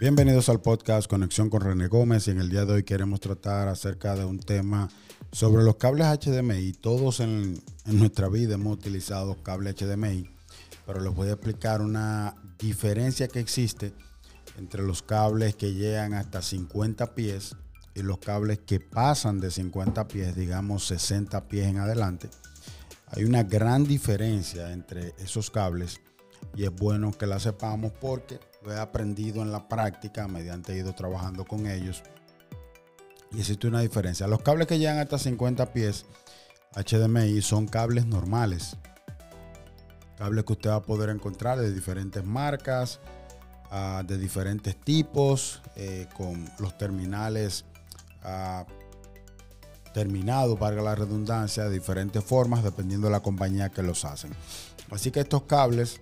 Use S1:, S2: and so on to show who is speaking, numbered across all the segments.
S1: Bienvenidos al podcast Conexión con René Gómez y en el día de hoy queremos tratar acerca de un tema sobre los cables HDMI. Todos en, nuestra vida hemos utilizado cables HDMI, pero les voy a explicar una diferencia que existe entre los cables que llegan hasta 50 pies y los cables que pasan de 50 pies, digamos 60 pies en adelante. Hay una gran diferencia entre esos cables y es bueno que la sepamos porque lo he aprendido en la práctica mediante ido trabajando con ellos. Y existe una diferencia. Los cables que llegan hasta 50 pies HDMI son cables normales. Cables que usted va a poder encontrar de diferentes marcas, ah, de diferentes tipos, eh, con los terminales uh, terminados, valga la redundancia, de diferentes formas, dependiendo de la compañía que los hacen. Así que estos cables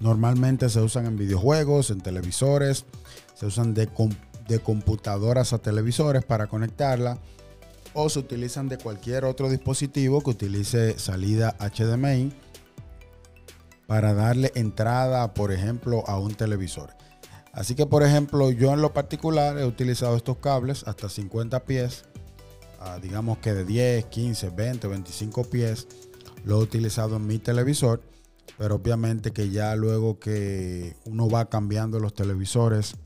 S1: Normalmente se usan en videojuegos, en televisores, se usan de, computadoras a televisores para conectarla o se utilizan de cualquier otro dispositivo que utilice salida HDMI para darle entrada, por ejemplo, a un televisor. Así que, por ejemplo, yo en lo particular he utilizado estos cables hasta 50 pies, digamos que de 10, 15, 20, 25 pies. Lo he utilizado en mi televisor pero obviamente que ya luego que uno va cambiando los televisores,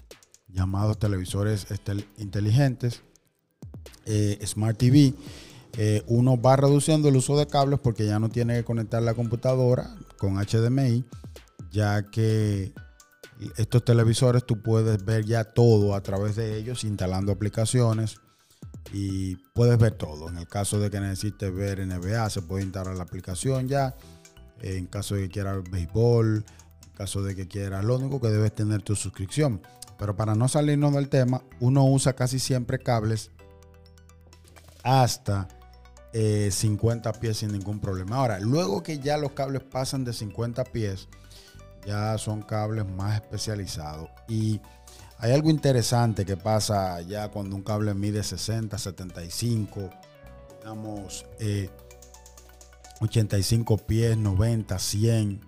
S1: llamados televisores inteligentes, eh, Smart TV, eh, uno va reduciendo el uso de cables porque ya no tiene que conectar la computadora con HDMI, ya que estos televisores tú puedes ver ya todo a través de ellos, instalando aplicaciones y puedes ver todo. En el caso de que necesites ver NBA, se puede instalar la aplicación ya en caso de que quieras béisbol, en caso de que quieras, lo único que debes tener tu suscripción. Pero para no salirnos del tema, uno usa casi siempre cables hasta 50 eh, pies sin ningún problema. Ahora, luego que ya los cables pasan de 50 pies, ya son cables más especializados. Y hay algo interesante que pasa ya cuando un cable mide 60, 75, digamos, eh, 85 pies, 90, 100,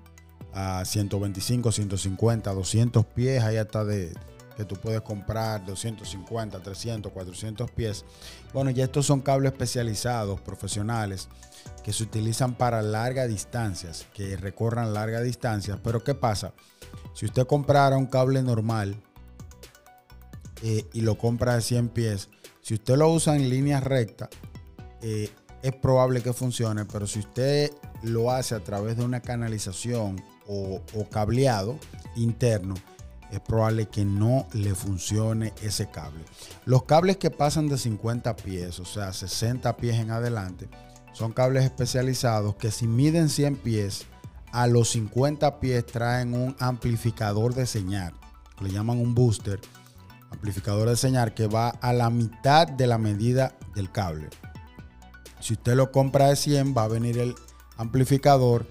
S1: a 125, 150, 200 pies, ahí hasta de que tú puedes comprar 250, 300, 400 pies. Bueno, ya estos son cables especializados, profesionales, que se utilizan para largas distancias, que recorran largas distancias. Pero ¿qué pasa? Si usted comprara un cable normal eh, y lo compra de 100 pies, si usted lo usa en línea recta, eh, es probable que funcione, pero si usted lo hace a través de una canalización o, cableado interno, es probable que no le funcione ese cable. Los cables que pasan de 50 pies, o sea, 60 pies en adelante, son cables especializados que si miden 100 pies, a los 50 pies traen un amplificador de señal, le llaman un booster, amplificador de señal que va a la mitad de la medida del cable. Si usted lo compra de 100, va a venir el amplificador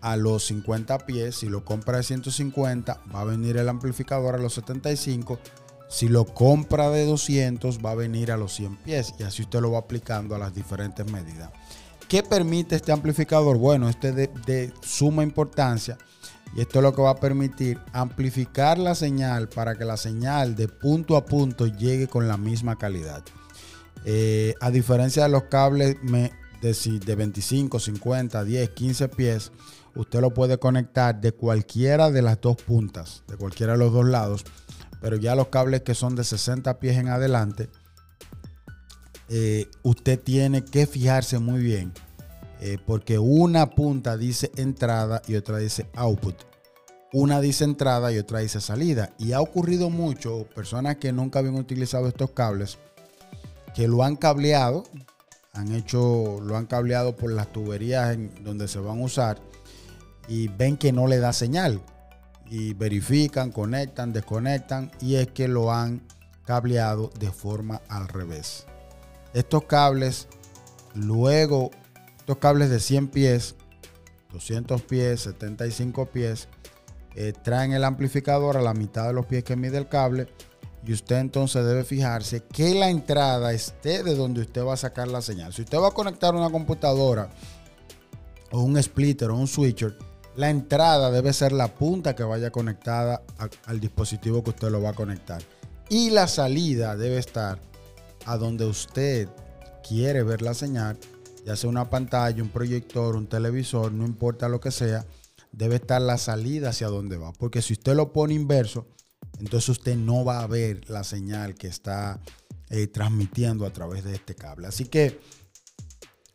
S1: a los 50 pies. Si lo compra de 150, va a venir el amplificador a los 75. Si lo compra de 200, va a venir a los 100 pies. Y así usted lo va aplicando a las diferentes medidas. ¿Qué permite este amplificador? Bueno, este de, de suma importancia. Y esto es lo que va a permitir amplificar la señal para que la señal de punto a punto llegue con la misma calidad. Eh, a diferencia de los cables de, de 25, 50, 10, 15 pies, usted lo puede conectar de cualquiera de las dos puntas, de cualquiera de los dos lados. Pero ya los cables que son de 60 pies en adelante, eh, usted tiene que fijarse muy bien. Eh, porque una punta dice entrada y otra dice output. Una dice entrada y otra dice salida. Y ha ocurrido mucho, personas que nunca habían utilizado estos cables, que lo han cableado, han hecho, lo han cableado por las tuberías en donde se van a usar y ven que no le da señal. Y verifican, conectan, desconectan y es que lo han cableado de forma al revés. Estos cables, luego, estos cables de 100 pies, 200 pies, 75 pies, eh, traen el amplificador a la mitad de los pies que mide el cable y usted entonces debe fijarse que la entrada esté de donde usted va a sacar la señal. Si usted va a conectar una computadora o un splitter o un switcher, La entrada debe ser la punta que vaya conectada al dispositivo que usted lo va a conectar. Y la salida debe estar a donde usted quiere ver la señal, ya sea una pantalla, un proyector, un televisor, no importa lo que sea, debe estar la salida hacia donde va. Porque si usted lo pone inverso, entonces usted no va a ver la señal que está eh, transmitiendo a través de este cable. Así que,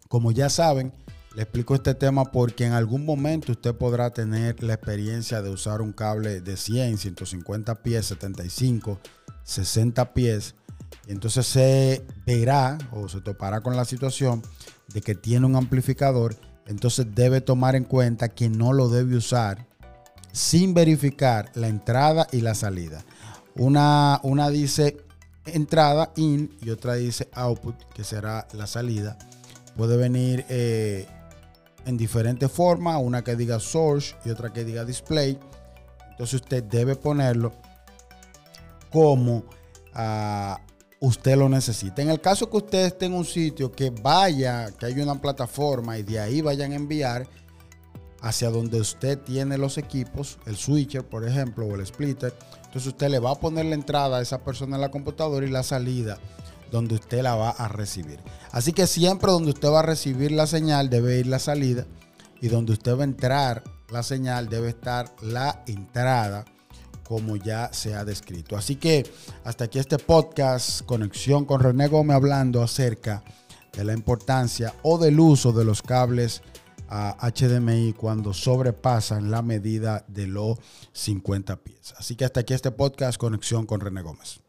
S1: como ya saben, le explico este tema porque en algún momento usted podrá tener la experiencia de usar un cable de 100, 150 pies, 75, 60 pies. Entonces se verá o se topará con la situación de que tiene un amplificador. Entonces debe tomar en cuenta que no lo debe usar sin verificar la entrada y la salida. Una, una dice entrada in y otra dice output, que será la salida. Puede venir eh, en diferentes formas, una que diga source y otra que diga display. Entonces usted debe ponerlo como ah, usted lo necesita. En el caso que usted esté en un sitio que vaya, que haya una plataforma y de ahí vayan a enviar hacia donde usted tiene los equipos, el switcher, por ejemplo, o el splitter, entonces usted le va a poner la entrada a esa persona en la computadora y la salida donde usted la va a recibir. Así que siempre donde usted va a recibir la señal debe ir la salida y donde usted va a entrar la señal debe estar la entrada como ya se ha descrito. Así que hasta aquí este podcast, conexión con René Gómez hablando acerca de la importancia o del uso de los cables a HDMI cuando sobrepasan la medida de los 50 pies. Así que hasta aquí este podcast, conexión con René Gómez.